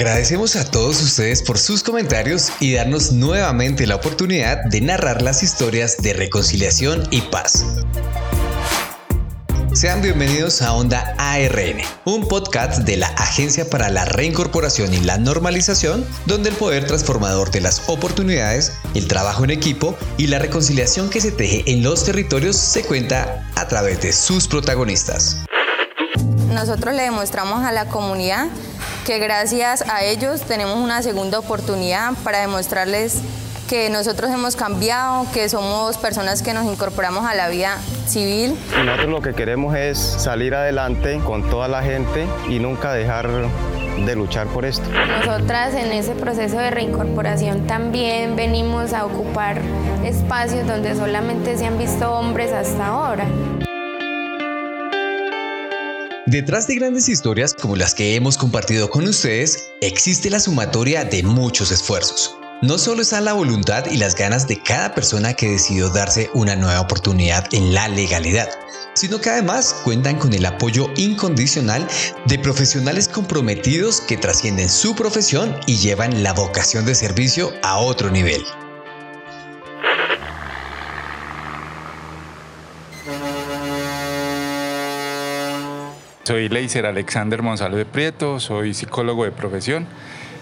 Agradecemos a todos ustedes por sus comentarios y darnos nuevamente la oportunidad de narrar las historias de reconciliación y paz. Sean bienvenidos a Onda ARN, un podcast de la Agencia para la Reincorporación y la Normalización, donde el poder transformador de las oportunidades, el trabajo en equipo y la reconciliación que se teje en los territorios se cuenta a través de sus protagonistas. Nosotros le demostramos a la comunidad que gracias a ellos tenemos una segunda oportunidad para demostrarles que nosotros hemos cambiado, que somos personas que nos incorporamos a la vida civil. nosotros lo que queremos es salir adelante con toda la gente y nunca dejar de luchar por esto. Nosotras en ese proceso de reincorporación también venimos a ocupar espacios donde solamente se han visto hombres hasta ahora. Detrás de grandes historias como las que hemos compartido con ustedes, existe la sumatoria de muchos esfuerzos. No solo está la voluntad y las ganas de cada persona que decidió darse una nueva oportunidad en la legalidad, sino que además cuentan con el apoyo incondicional de profesionales comprometidos que trascienden su profesión y llevan la vocación de servicio a otro nivel. Soy Leiser Alexander Gonzalo de Prieto, soy psicólogo de profesión.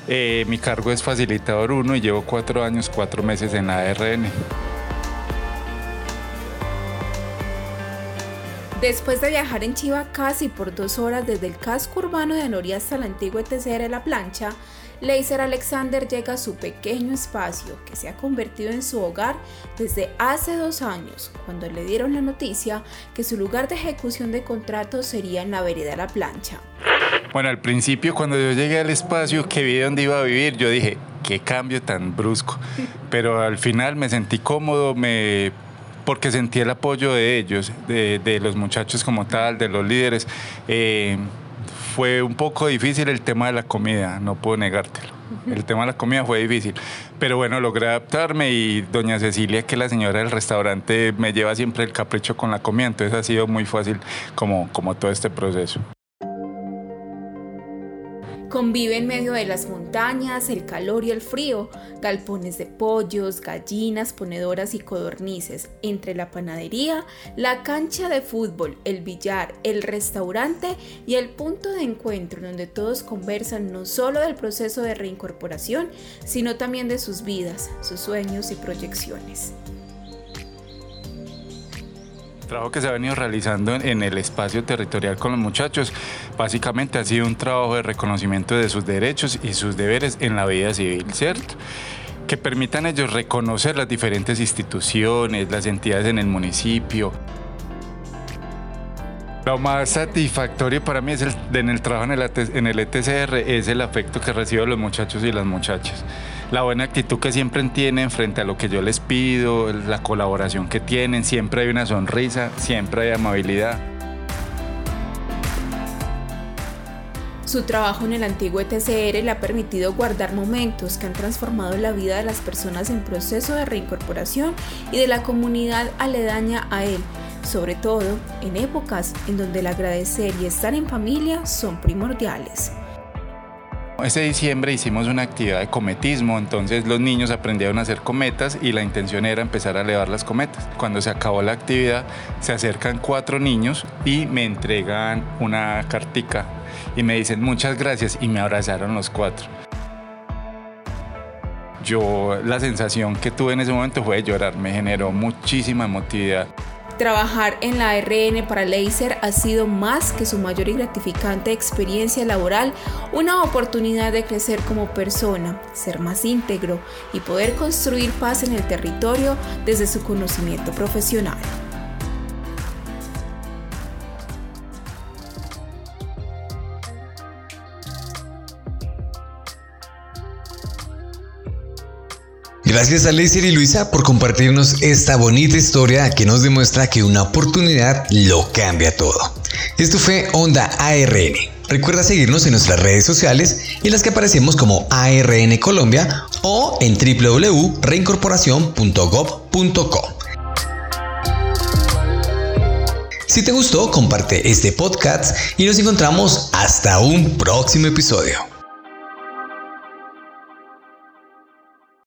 Eh, mi cargo es facilitador 1 y llevo cuatro años, cuatro meses en la ARN. Después de viajar en Chiva casi por dos horas desde el casco urbano de Anoria hasta la antigua ETCR La Plancha, Leiser Alexander llega a su pequeño espacio que se ha convertido en su hogar desde hace dos años, cuando le dieron la noticia que su lugar de ejecución de contrato sería en la vereda La Plancha. Bueno, al principio cuando yo llegué al espacio que vi dónde iba a vivir, yo dije, qué cambio tan brusco. Pero al final me sentí cómodo, me porque sentí el apoyo de ellos, de, los muchachos como tal, de los líderes. Eh, fue un poco difícil el tema de la comida, no puedo negártelo. El tema de la comida fue difícil. Pero bueno, logré adaptarme y doña Cecilia, que es la señora del restaurante, me lleva siempre el capricho con la comida. Entonces ha sido muy fácil como, como todo este proceso. Convive en medio de las montañas, el calor y el frío, galpones de pollos, gallinas, ponedoras y codornices, entre la panadería, la cancha de fútbol, el billar, el restaurante y el punto de encuentro donde todos conversan no solo del proceso de reincorporación, sino también de sus vidas, sus sueños y proyecciones trabajo que se ha venido realizando en el espacio territorial con los muchachos, básicamente ha sido un trabajo de reconocimiento de sus derechos y sus deberes en la vida civil, ¿cierto? Que permitan ellos reconocer las diferentes instituciones, las entidades en el municipio, lo más satisfactorio para mí es el, en el trabajo en el, en el ETCR es el afecto que recibo los muchachos y las muchachas. La buena actitud que siempre tienen frente a lo que yo les pido, la colaboración que tienen, siempre hay una sonrisa, siempre hay amabilidad. Su trabajo en el antiguo ETCR le ha permitido guardar momentos que han transformado la vida de las personas en proceso de reincorporación y de la comunidad aledaña a él, sobre todo en épocas en donde el agradecer y estar en familia son primordiales. Este diciembre hicimos una actividad de cometismo, entonces los niños aprendieron a hacer cometas y la intención era empezar a elevar las cometas. Cuando se acabó la actividad, se acercan cuatro niños y me entregan una cartica y me dicen muchas gracias y me abrazaron los cuatro. Yo la sensación que tuve en ese momento fue de llorar, me generó muchísima emotividad. Trabajar en la RN para Laser ha sido más que su mayor y gratificante experiencia laboral, una oportunidad de crecer como persona, ser más íntegro y poder construir paz en el territorio desde su conocimiento profesional. Gracias a Leiser y Luisa por compartirnos esta bonita historia que nos demuestra que una oportunidad lo cambia todo. Esto fue Onda ARN. Recuerda seguirnos en nuestras redes sociales en las que aparecemos como ARN Colombia o en www.reincorporación.gov.co. Si te gustó, comparte este podcast y nos encontramos hasta un próximo episodio.